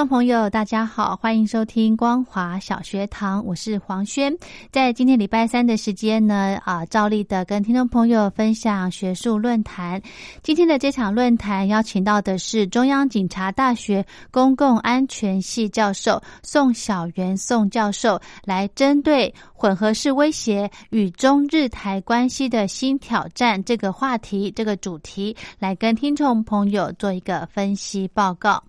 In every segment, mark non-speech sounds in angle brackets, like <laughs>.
众朋友，大家好，欢迎收听光华小学堂，我是黄轩。在今天礼拜三的时间呢，啊，照例的跟听众朋友分享学术论坛。今天的这场论坛邀请到的是中央警察大学公共安全系教授宋小元宋教授，来针对混合式威胁与中日台关系的新挑战这个话题、这个主题，来跟听众朋友做一个分析报告。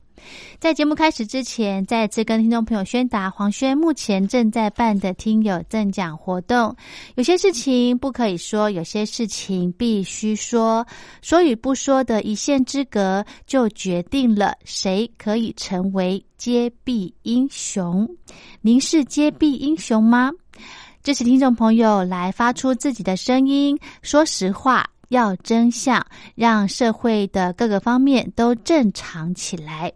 在节目开始之前，再次跟听众朋友宣达，黄轩目前正在办的听友赠奖活动。有些事情不可以说，有些事情必须说。说与不说的一线之隔，就决定了谁可以成为揭弊英雄。您是揭弊英雄吗？支持听众朋友来发出自己的声音，说实话，要真相，让社会的各个方面都正常起来。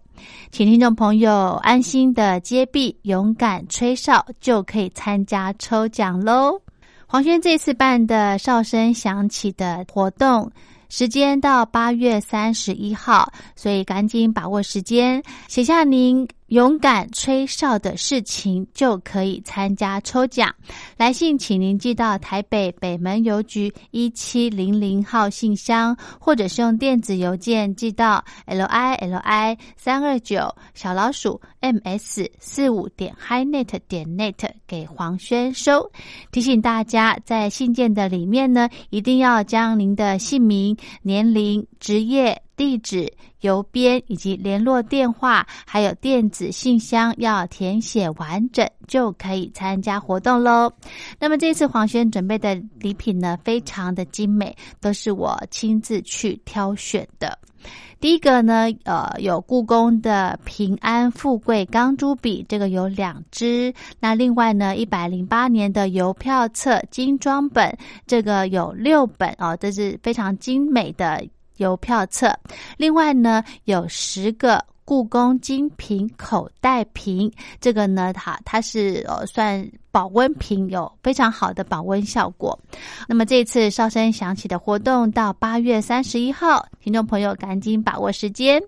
请听众朋友安心的接币，勇敢吹哨，就可以参加抽奖喽！黄轩这次办的哨声响起的活动，时间到八月三十一号，所以赶紧把握时间，写下您。勇敢吹哨的事情就可以参加抽奖。来信请您寄到台北北门邮局一七零零号信箱，或者是用电子邮件寄到 l i l i 三二九小老鼠 m s 四五点 highnet 点 net 给黄轩收。提醒大家，在信件的里面呢，一定要将您的姓名、年龄、职业。地址、邮编以及联络电话，还有电子信箱要填写完整，就可以参加活动喽。那么这次黄轩准备的礼品呢，非常的精美，都是我亲自去挑选的。第一个呢，呃，有故宫的平安富贵钢珠笔，这个有两支。那另外呢，一百零八年的邮票册精装本，这个有六本哦，这是非常精美的。邮票册，另外呢有十个故宫精品口袋瓶，这个呢它它是呃算保温瓶，有非常好的保温效果。那么这次哨声响起的活动到八月三十一号，听众朋友赶紧把握时间。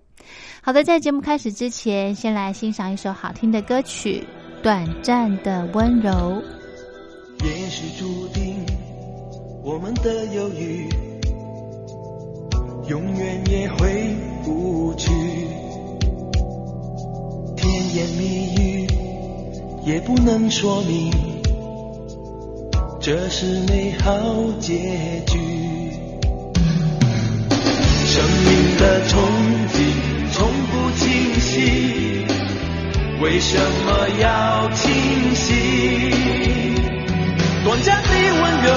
好的，在节目开始之前，先来欣赏一首好听的歌曲《短暂的温柔》。也许注定我们的犹豫。永远也回不去，甜言蜜语也不能说明，这是美好结局。生命的憧憬从不清晰，为什么要清晰？短暂的温柔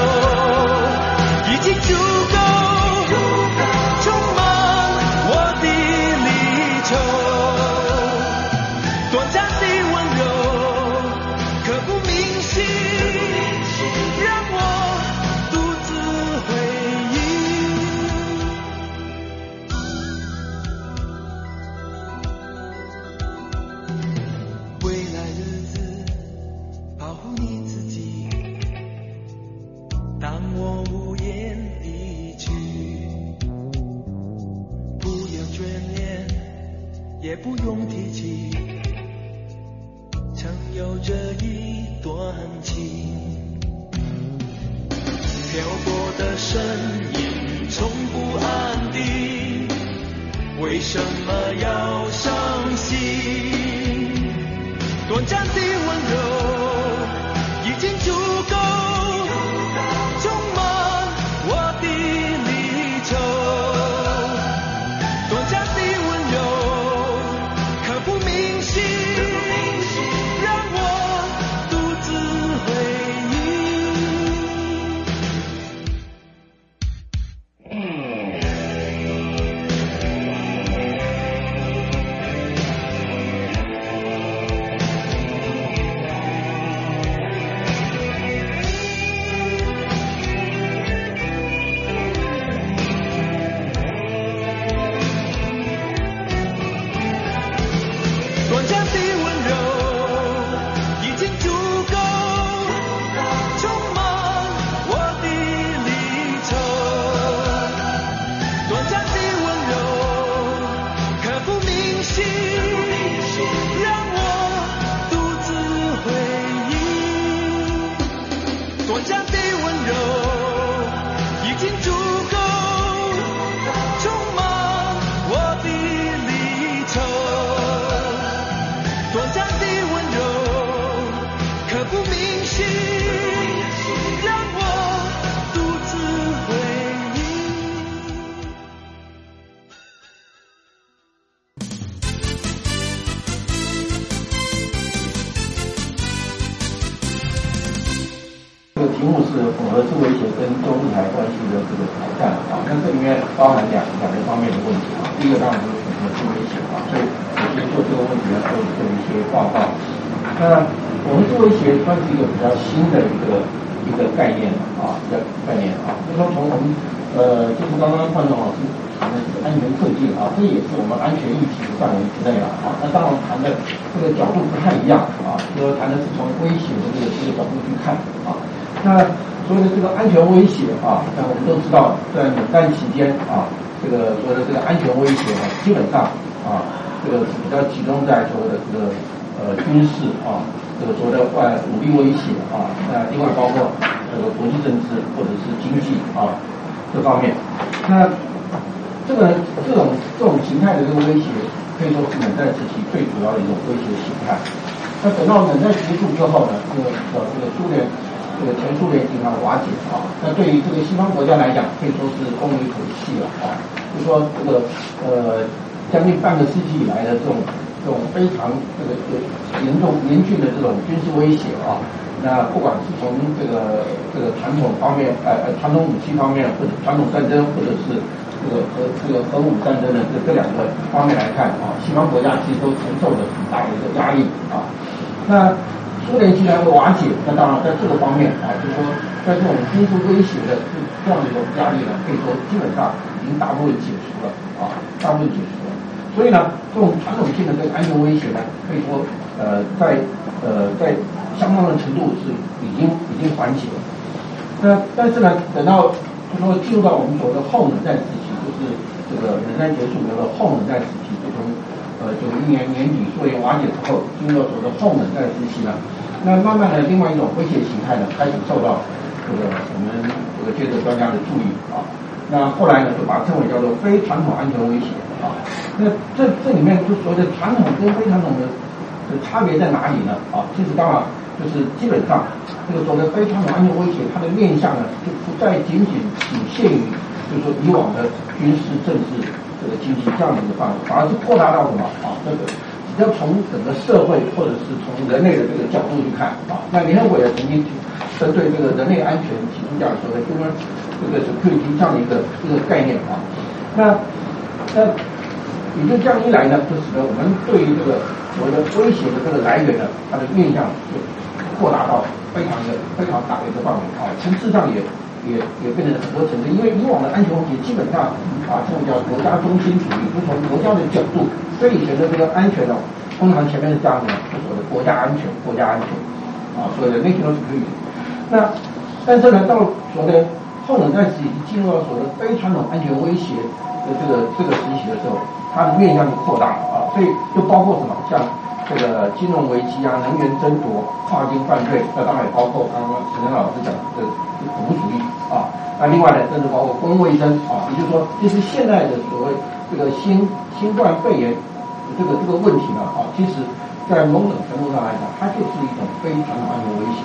它是一个比较新的一个一个概念啊，一个概念啊，就说从我们呃，就是刚刚范总老师谈的这个安全科技啊，这也是我们安全议题的范围之内了啊。那当然谈的这个角度不太一样啊，就说谈的是从威胁的这个这个角度去看啊。那所谓的这个安全威胁啊，那我们都知道，在冷战期间啊，这个所谓的这个安全威胁啊，基本上啊，这个是比较集中在所谓的这个呃军事啊，这个所谓的外武力威胁啊，那另外包括这个国际政治或者是经济啊这方面。那这个这种这种形态的这个威胁，可以说是冷战时期最主要的一种威胁形态。那等到冷战结束之后呢，这个这个苏联这个前苏联集团瓦解啊，那对于这个西方国家来讲，可以说是松了一口气了啊。就说这个呃将近半个世纪以来的这种这种非常这个严重严峻的这种军事威胁啊，那不管是从这个这个传统方面，呃呃传统武器方面，或者传统战争，或者是这个核这个核武战争的这这两个方面来看啊，西方国家其实都承受着很大的一个压力啊。那苏联既然会瓦解，那当然在这个方面啊，就是说在这种军事威胁的这样的一种压力呢，可以说基本上已经大部分解除了啊，大部分解除。所以呢，这种传统性的这个安全威胁呢，可以说呃在呃在相当的程度是已经已经缓解了。那但是呢，等到就说进入到我们所谓的后冷战时期，就是这个冷战结束以后的后冷战时期，就从呃九一年年底苏联瓦解之后，进入到所谓的后冷战时期呢，那慢慢的另外一种威胁形态呢，开始受到这个我们这个学者专家的注意啊。那后来呢，就把它称为叫做非传统安全威胁啊。那这这里面就所谓的传统跟非传统的的差别在哪里呢？啊，其实当然就是基本上这个所谓的非传统安全威胁，它的面向呢，就不再仅仅仅限于就是说以往的军事、政治、这个经济这样的一个范围，反而是扩大到什么啊？这个要从整个社会或者是从人类的这个角度去看啊。那联合国也曾经针对这个人类安全提出这样说的 human 这个 security 这样的一个一个概念啊。那那也就这样一来呢，就使得我们对于这个所谓的威胁的这个来源呢，它的面向就扩大到非常的非常大的一个范围啊，层次上也也也变成很多层次。因为以往的安全问题基本上啊，这种叫国家中心主义，就从国家的角度，所以以前的这个安全呢，通常前面是这样的，就所谓的国家安全，国家安全啊，所谓的 national security。那但是呢，到所谓的后冷战时期进入到所谓非传统安全威胁的这个这个时期的时候，它的面向就扩大了啊，所以就包括什么像这个金融危机啊、能源争夺、跨境犯罪，那当然也包括刚刚陈晨老师讲的恐怖主义啊。那另外呢，甚至包括公共卫生啊，也就是说，其实现在的所谓这个新新冠肺炎这个这个问题呢啊，其实在某种程度上来讲，它就是一种非传统安全威胁。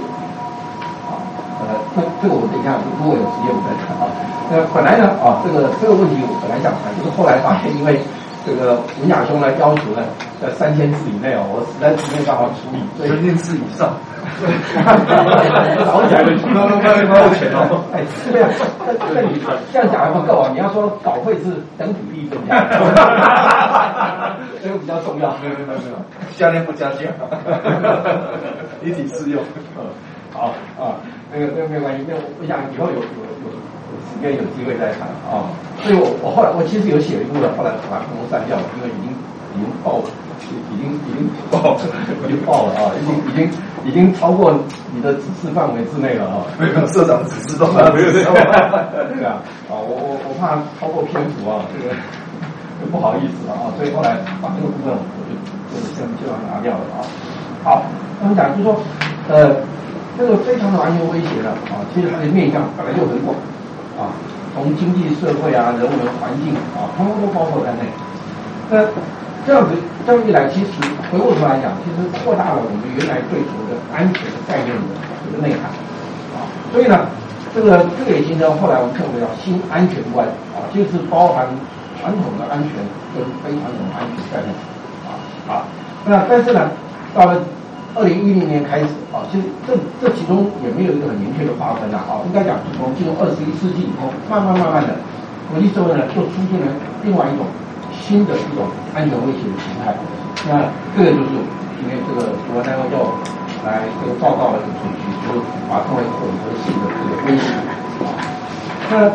呃，这这个我们等一下如果有时间我们再谈啊。那本来呢啊，这个这个问题我本来想谈，就是后来发现，因为这个文雅兄呢要求呢在三千字以内哦，我实在是没有办法处理，所 <laughs> 以三千字以上。早起来的，那那那那钱哦。哎，对呀，那那你这样讲还不够啊！你要说稿费是等比例增加，这个比较重要。没有没有没有，下面不加价，一体适用。好啊，那个那个没有关系，那我想以后有有有有时间有机会再谈啊。所以我我后来我其实有写一部的，后来把它通通删掉了，因为已经已经爆了，已经已经爆 <laughs> 已经爆了啊，已经已经已经超过你的指示范围之内了啊。没有社长指示都没有这样。<laughs> 对啊，啊我我我怕超过篇幅啊，这个不好意思了啊，所以后来把这个部分我就就先就要拿掉了啊。好，那么讲就是说呃。这个非常的安全威胁了，啊，其实它的面向本来就很广，啊，从经济社会啊、人文环境啊，通通都包括在内。那这样子这样一来，其实回过头来讲，其实扩大了我们原来对所谓的安全的概念的这个内涵，啊，所以呢，这个这个也形成后来我们称为叫新安全观，啊，就是包含传统的安全跟非传统安全概念，啊，啊，那但是呢，到了。二零一零年开始啊，其实这这其中也没有一个很明确的划分呐啊，应该讲从进入二十一世纪以后，慢慢慢慢的，国际社会呢就出现了另外一种新的一种安全威胁的形态。那这个就是今天这个主要单位要来这个报告的一个程序，就是把它称为混合式的这个威胁啊。那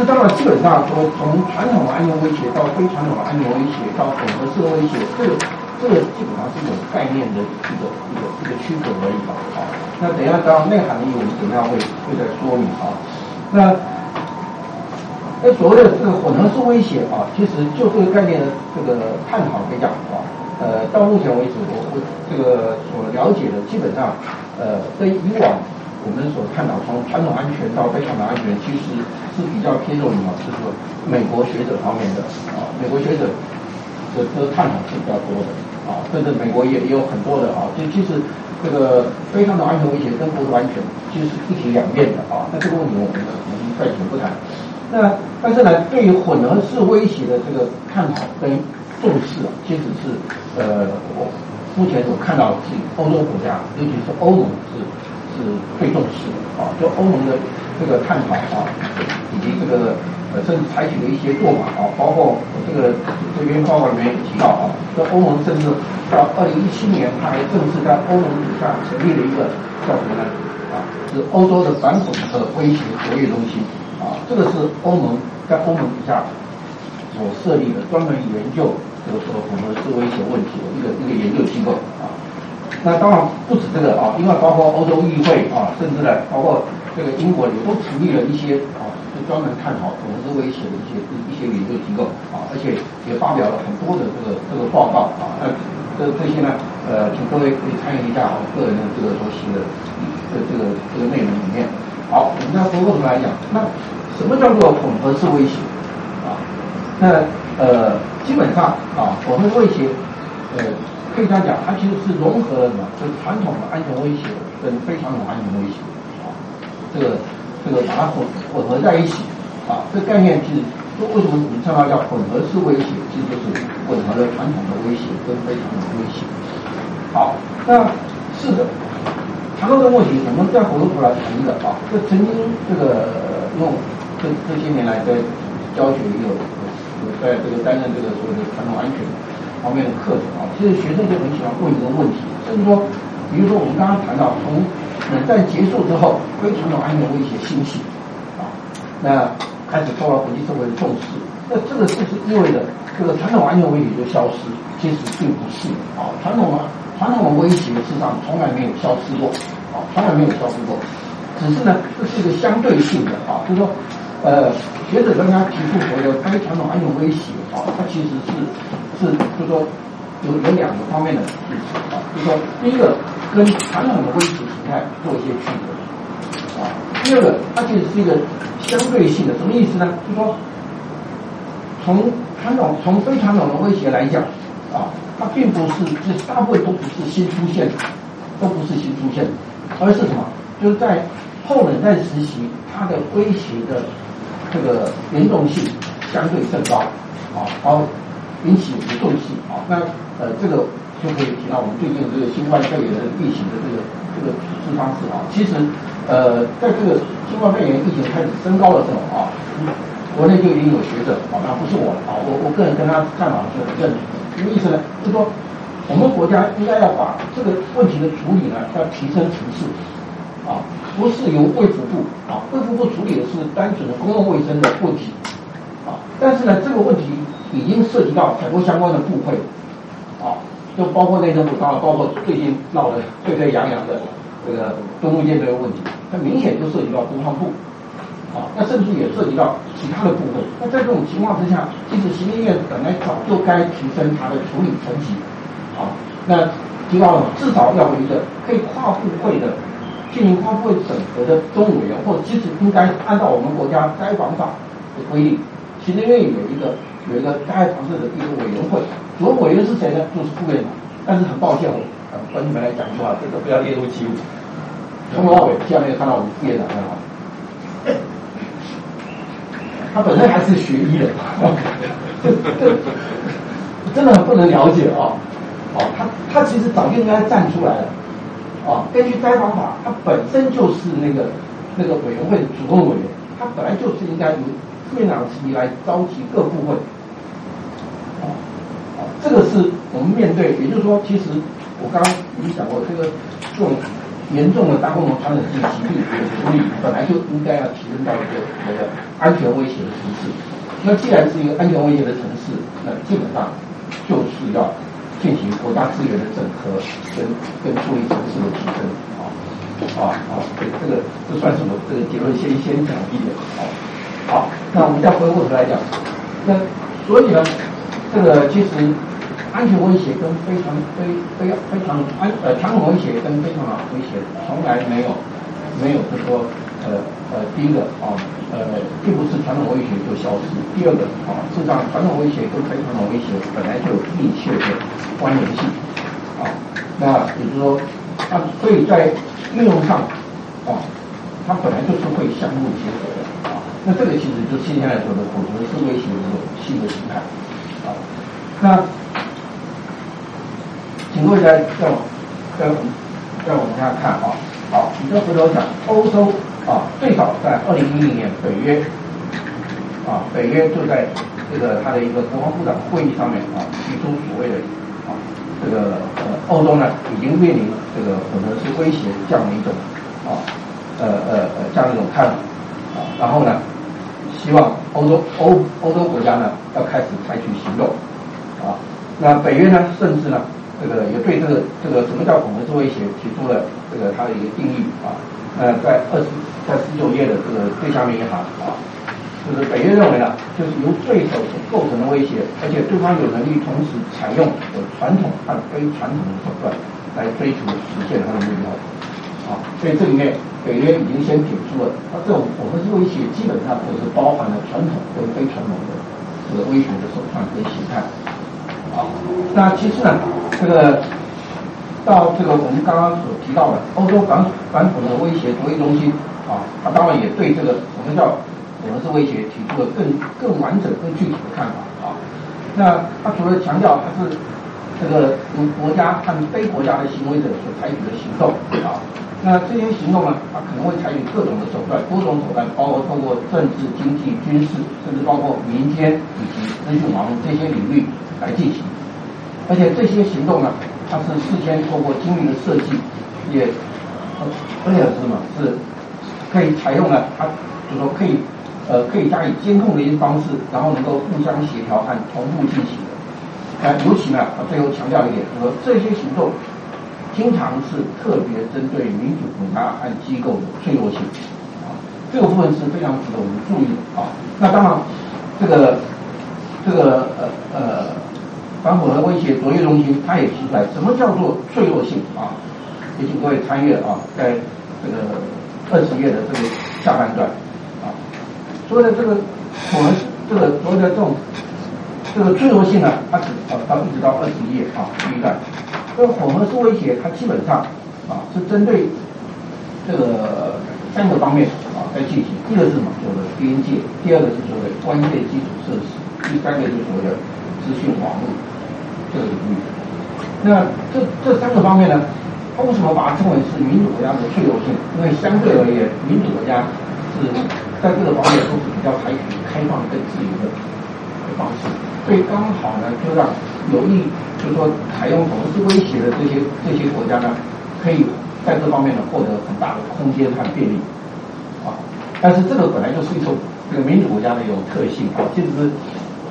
这当然基本上说，从传统的安全威胁到非传统的安全威胁到混合式威胁，这个。这个基本上是一种概念的一个一个一个区隔而已吧，啊，那等一下到内涵的义，我们等下会会再说明啊。那那所谓的这个混合式威胁啊，其实就这个概念的这个探讨来讲啊，呃，到目前为止我我这个所了解的基本上，呃，跟以往我们所探讨从传统安全到非传统安全，其实是比较偏重于啊，就是美国学者方面的啊，美国学者。这这探讨是比较多的啊，甚至美国也也有很多的啊，就其实这个非常的安全威胁跟国土安全其实是一体两面的啊。那这个问题我们我们暂且不谈。那但是呢，对于混合式威胁的这个探讨跟重视啊，其实是呃我目前所看到的是欧洲国家，尤其是欧盟是是最重视的啊，就欧盟的这个探讨啊，以及这个呃。甚至采取的一些做法啊，包括这个这篇报告里面有提到啊，说欧盟甚至到二零一七年，它还正式在欧盟底下成立了一个叫什么呢？啊，是欧洲的反恐和威胁活跃中心啊，这个是欧盟在欧盟底下所设立的专门研究这个说混合式威胁问题的一个一个研究机构啊。那当然不止这个啊，另外包括欧洲议会啊，甚至呢包括这个英国也都成立了一些啊。就专门探讨混合威胁的一些一些研究机构啊，而且也发表了很多的这个这个报告啊。那这这些呢，呃，请各位可以参与一下我个人的这个所写的这这个这个内容里面。好，我们再回过头来讲，那什么叫做混合式威胁啊？那呃，基本上啊，混合威胁呃，可以这样讲，它其实是融合了什么？就是传统的安全威胁跟非传统安全威胁啊，这个。这个把它混混合在一起，啊，这概念其实就为什么我们称它叫混合式威胁，其实就是混合了传统的威胁跟非传统的威胁。好，那是的，谈到这个问题，我们再回过头来谈一个啊，这曾经这个用这这些年来在教学也有有在这个担任这个所谓的传统安全方面的课程啊，其实学生就很喜欢问一个问题，就是说，比如说我们刚刚谈到从冷战结束之后，非传统安全威胁兴起，啊，那开始受到国际社会的重视。那这个是不是意味着这个传统安全威胁就消失？其实并不是啊，传统的传统的威胁事实上从来没有消失过，啊，从来没有消失过。只是呢，这是一个相对性的啊，就是说，呃，学者刚刚提出所谓的非传统安全威胁啊，它其实是是就是说有有两个方面的啊，就是说第一个跟传统的威胁形态做一些区隔啊，第二个它其实是一个相对性的，什么意思呢？就是说从传统从非传统的威胁来讲啊，它并不是这大部分都不是新出现的，都不是新出现的，而是什么？就是在后冷战时期，它的威胁的这个严重性相对更高啊，然后引起不重视啊。那呃，这个就可以提到我们最近这个新冠肺炎的疫情的这个这个处置方式啊。其实呃，在这个新冠肺炎疫情开始升高的时候啊，国内就已经有学者啊，那不是我啊，我我个人跟他看法是很认同。什么意思呢？就是说我们国家应该要把这个问题的处理呢，要提升层次。啊，不是由卫福部啊，卫福部处理的是单纯的公共卫生的问题啊，但是呢，这个问题已经涉及到很多相关的部会啊，就包括内政部，当然包括最近闹得沸沸扬扬的这个东木舰这个问题，它明显就涉及到国防部啊，那甚至也涉及到其他的部会。那在这种情况之下，其实行政院本来早就该提升它的处理层级啊，那提高了至少要有一个可以跨部会的。进行跨部会整合的中委员，或者其实应该按照我们国家该防法的规定，行政院有一个有一个灾害防的一个委员会，主任委员是谁呢？就是副院长。但是很抱歉，我呃跟你们来讲的话，这个不要列入记录。从头到尾，下面看到我们副院长很好，他本身还是学医的，<laughs> 真的很不能了解啊！哦，他他其实早就应该站出来了。哦，根据灾防法，他本身就是那个那个委员会的主任委员，他本来就是应该由副院长级来召集各部会。这个是我们面对，也就是说，其实我刚刚已经讲过，这个这种严重的大规模传染性疾病的处理，本来就应该要提升到一个那个安全威胁的层次。那既然是一个安全威胁的层次，那基本上就是要。进行国家资源的整合跟跟处理城市的提升啊啊啊！这这个这算什么这个结论先先讲一点啊。好，那我们再回过头来讲，那所以呢，这个其实安全威胁跟非常非非非常安呃传统威胁跟非常威胁从来没有没有就说呃呃第一个啊。呃，并不是传统威胁就消失。第二个啊，事实上，传统威胁跟非传统威胁本来就有密切的关联性啊。那也就是说，它所以在应用上啊，它本来就是会相互结合的啊。那这个其实就现在说的混合式威胁的这种新的形态啊。那请各位再再再再往下看啊。好，你再回头讲欧洲。啊，最早在二零一零年，北约啊，北约就在这个他的一个国防部长会议上面啊，提出所谓的啊，这个呃，欧洲呢已经面临这个可能是威胁这样的一种啊，呃呃呃这样一种看法啊，然后呢，希望欧洲欧欧洲国家呢要开始采取行动啊，那北约呢，甚至呢，这个也对这个这个什么叫恐合式威胁提出了这个它的一个定义啊，呃，在二十。在十九页的这个最下面一行啊，就是北约认为呢，就是由对手所构成的威胁，而且对方有能力同时采用有传统和非传统的手段来追求实现他的目标。啊。所以这里面北约已经先指出了，它这种我们是威胁基本上都是包含了传统跟非传统的这个威胁的手段跟形态啊。那其次呢，这个到这个我们刚刚所提到的欧洲反反恐的威胁卓越中心。啊，他当然也对这个什么叫我们是威胁提出了更更完整、更具体的看法啊。那他除了强调他是这个由国家和非国家的行为者所采取的行动啊，那这些行动呢，它可能会采取各种的手段、多种手段，包括通过政治、经济、军事，甚至包括民间以及资讯网络这些领域来进行。而且这些行动呢，它是事先透过精密的设计，也而且是什么？是。可以采用了，它就说可以，呃，可以加以监控的一些方式，然后能够互相协调和同步进行的。那尤其呢，他最后强调一点，就是说这些行动经常是特别针对民主国家和机构的脆弱性啊，这个部分是非常值得我们注意的啊。那当然，这个这个呃呃反混合威胁卓越中心他也提出来，什么叫做脆弱性啊？也请各位参阅啊，在这个二十页的这个下半段啊，所谓的这个我们这个所谓的这种这个脆弱性呢，它只啊到一直到二十页啊第一段。这个混合式威胁，它基本上啊是针对这个三个方面啊在进行。一个是什么？所谓的边界；第二个是所谓的关键基础设施；第三个就是所谓的资讯网络这个领域。那这这三个方面呢，它为什么把它称为是民主国家的脆弱性？因为相对而言，民主国家是在各个方面都是比较采取开放跟自由的方式，所以刚好呢，就让有意。就是说，采用同时威胁的这些这些国家呢，可以在这方面呢获得很大的空间和便利啊。但是这个本来就是一种这个民主国家的一种特性啊，其实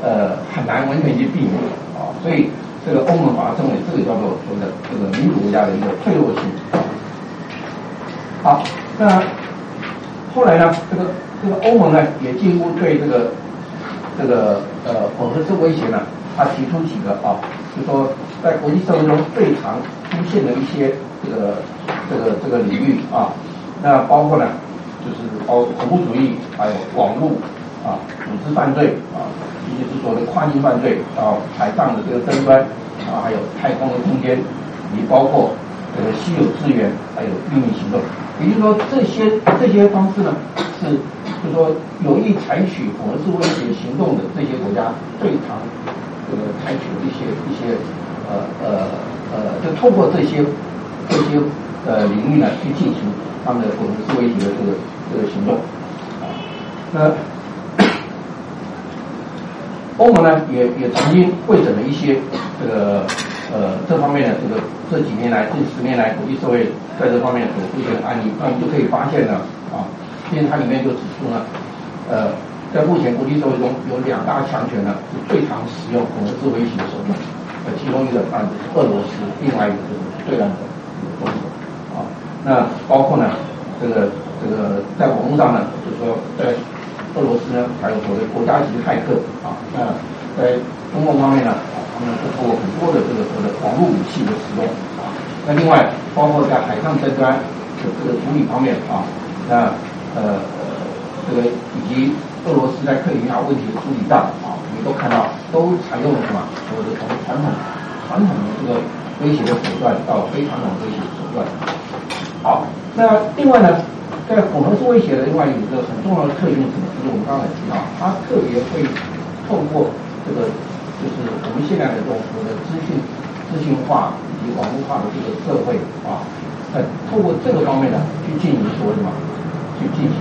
呃很难完全去避免啊。所以这个欧盟把它称为这个叫做说的这个民主国家的一个脆弱性。好，那后来呢，这个这个欧盟呢也几乎对这个这个呃混合式威胁呢，他提出几个啊。就说在国际社会中最常出现的一些这个这个这个领域啊，那包括呢，就是包恐怖主义，还有网络啊，组织犯罪啊，以及是所谓的跨境犯罪到海上的这个争端啊，还有太空的空间，以及包括这个稀有资源，还有秘密行动。也就是说，这些这些方式呢，是就说有意采取混合式威胁行动的这些国家最常。这个采取一些一些呃呃呃，就透过这些这些呃领域呢去进行他们的混合式威胁的这个这个行动啊。那 <coughs> 欧盟呢也也曾经会诊了一些这个呃这方面的这个这几年来近十年来国际社会在这方面所出现的案例，那我们就可以发现呢啊，因为它里面就指出呢呃。在目前国际社会中，有两大强权呢，是最常使用混合式威胁的手段。呃，其中一个当然是俄罗斯，另外一个就是对岸的中国。啊，那包括呢，这个这个在网络上呢，就是说在俄罗斯呢，还有所谓国家级骇客啊。那在中共方面呢，啊，他们是通过很多的这个所谓的网络武器的使用啊。那另外，包括在海上争端的这个处理方面啊，那呃这个以及。俄罗斯在克里米亚问题的处理上啊，我们都看到都采用了什么？所谓的从传统传统的这个威胁的手段到非传统威胁手段。好，那另外呢，在混合式威胁的另外有一个很重要的特性是什么？就是我们刚才提到，它特别会透过这个就是我们现在的这种所谓的资讯资讯化以及网络化的这个社会啊，在透过这个方面呢，去进行所谓的什么？去进行。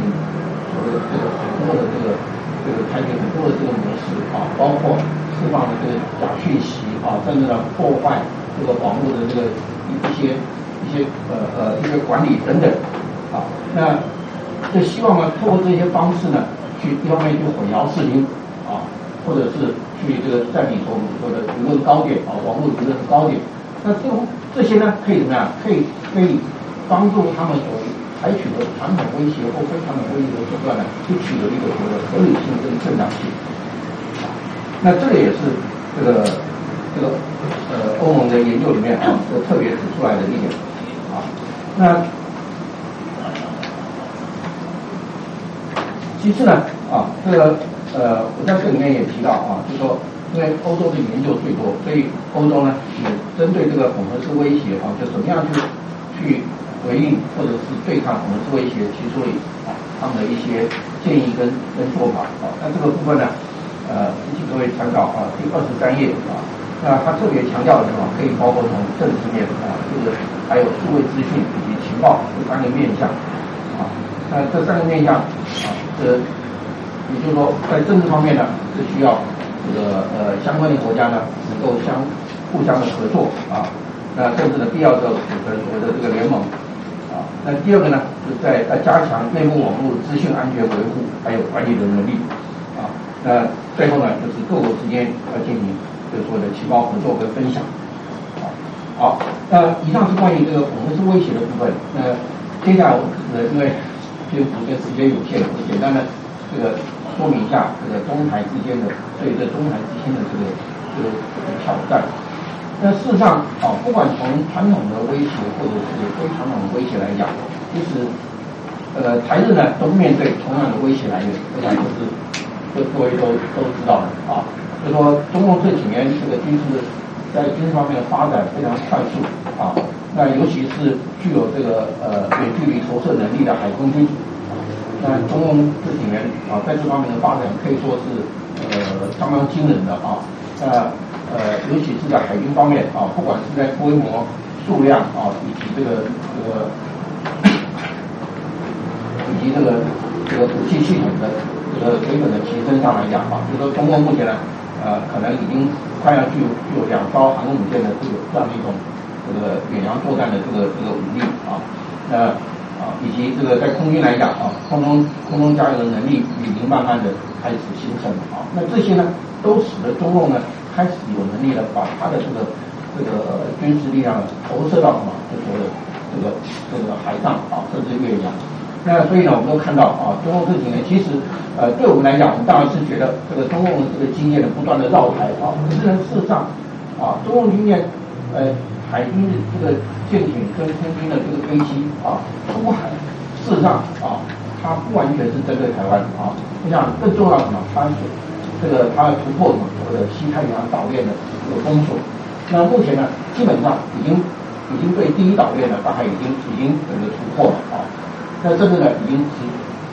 所谓的这个很多的这个这个采取很多的这个模式啊，包括释放的这个假讯息啊，甚至呢破坏这个网络的这个一些一些呃呃一些管理等等啊，那就希望呢通过这些方式呢，去一方面去混淆视听啊，或者是去这个占领所说的舆论高点啊，网络舆论的高点，那这种这些呢可以怎么样？可以可以帮助他们所。采取的传统威胁或非传统威胁的手段呢，就取得一个所谓的合理性跟正当性。那这个也是这个这个呃欧盟的研究里面啊，都特别指出来的一点啊。那其次呢啊，这个呃我在这里面也提到啊，就说因为欧洲的研究最多，所以欧洲呢也针对这个混合式威胁啊，就怎么样去去。回应或者是对抗我们做一些提出啊他们的一些建议跟跟做法啊，那这个部分呢，呃，请各位参考啊第二十三页啊，那他特别强调的什么？可以包括从政治面啊，就是还有数位资讯以及情报这三个面向啊，那这三个面向啊，这也就是说在政治方面呢是需要这个呃相关的国家呢能够相互相的合作啊，那政治的必要时候组成所谓的这个联盟。那第二个呢，是在在加强内部网络资讯安全维护，还有管理的能力啊。那最后呢，就是各国之间要进行就是说的情报合作跟分享啊。好，那以上是关于这个恐吓式威胁的部分。那接下来我呃因为篇幅跟时间有限，我简单的这个说明一下这个中台之间的对这中台之间的这个这个挑战。那事实上，啊，不管从传统的威胁或者是非传统的威胁来讲，其实呃台日呢都面对同样的威胁来源，我想都是各各位都都知道的啊。就说中共这几年这个军事在军事方面的发展非常快速啊，那尤其是具有这个呃远距离投射能力的海空军，那中共这几年啊在这方面的发展可以说是呃相当惊人的啊，那呃呃尤其是在海军方面啊，不管是在规模、数量啊，以及这个这个以及这个这个武器系统的这个水准的提升上来讲啊，就说中共目前呢。呃，可能已经快要具有具有两艘航空母舰的这个这样的一种这个远洋作战的这个这个武力啊，那啊以及这个在空军来讲啊，空中空中加油的能力已经慢慢的开始形成啊，那这些呢都使得中共呢开始有能力了把他的这个这个军事力量投射到什么，这个这个海上啊，甚至越洋。那所以呢，我们都看到啊，中共这几年其实，呃，对我们来讲，我们当然是觉得这个中共的这个经验呢不断的绕台啊。可是呢，事实上，啊，中共经验，呃，海军的这个舰艇跟空军的这个飞机啊，出海，事实上啊，它不完全是针对台湾啊。我想更重要的什么？它是这个它要突破什么所谓的西太平洋岛链的这个封锁。那目前呢，基本上已经已经对第一岛链呢，大概已经已经整个突破了啊。那这个呢，已经直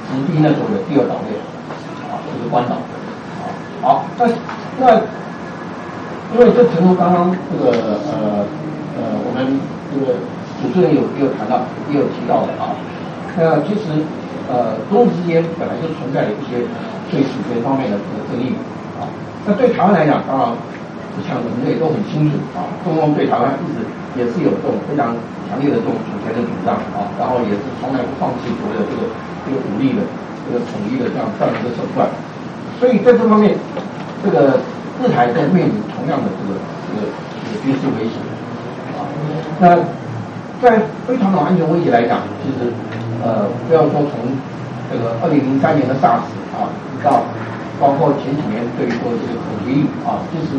直逼那所谓的第二岛链，啊，就是关岛，啊，好，那那因为这正如刚刚这个呃呃，我们这个主持人有也有谈到，也有提到的啊，那其实呃，中日之间本来就存在了一些对主权方面的这个争议，啊，那对台湾来讲，当然，我想我们也都很清楚啊，中共对台湾一直也是有这种非常。强烈的这种主权的主张啊，然后也是从来不放弃所谓的这个这个武力的这个统一的这样战略的手段，所以在这方面，这个日台都面临同样的这个这个这个军事威胁啊。那在非常的安全威胁来讲，其实呃不要说从这个二零零三年的 SARS 啊，到包括前几年对于说这个口蹄疫啊，就是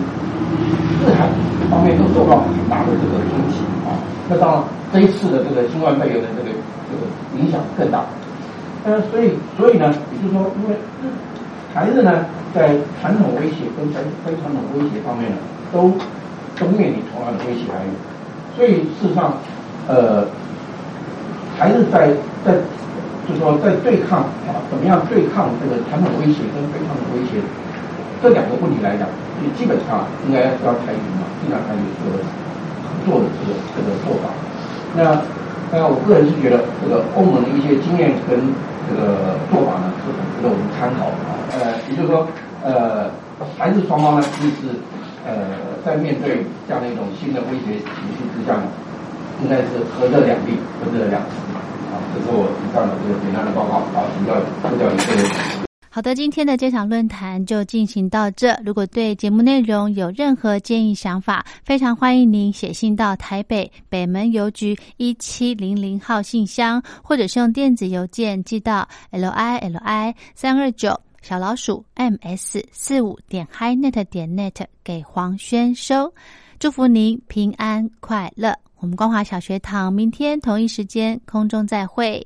日台方面都受到很大的这个冲击啊。那当然。这一次的这个新冠肺炎的这个这个影响更大，呃，所以所以呢，也就是说，因为台日呢在传统威胁跟非非传统威胁方面呢，都都面临同样的威胁来源，所以事实上，呃，台日在在就是说在对抗啊，怎么样对抗这个传统威胁跟非传统威胁这两个问题来讲，就基本上应该是要采取嘛，尽量采取这个合作的这个这个做法。那那我个人是觉得，这个欧盟的一些经验跟这个做法呢，是很值得我们参考的。呃，也就是说，呃，还是双方呢，其实呃，在面对这样的一种新的威胁形势之下呢，应该是合则两利，不得两失啊。这是我以上的这个简单的报告，好，请教副教授。好的，今天的这场论坛就进行到这。如果对节目内容有任何建议想法，非常欢迎您写信到台北北门邮局一七零零号信箱，或者是用电子邮件寄到 l i l i 三二九小老鼠 m s 四五点 highnet 点 net 给黄轩收。祝福您平安快乐。我们光华小学堂明天同一时间空中再会。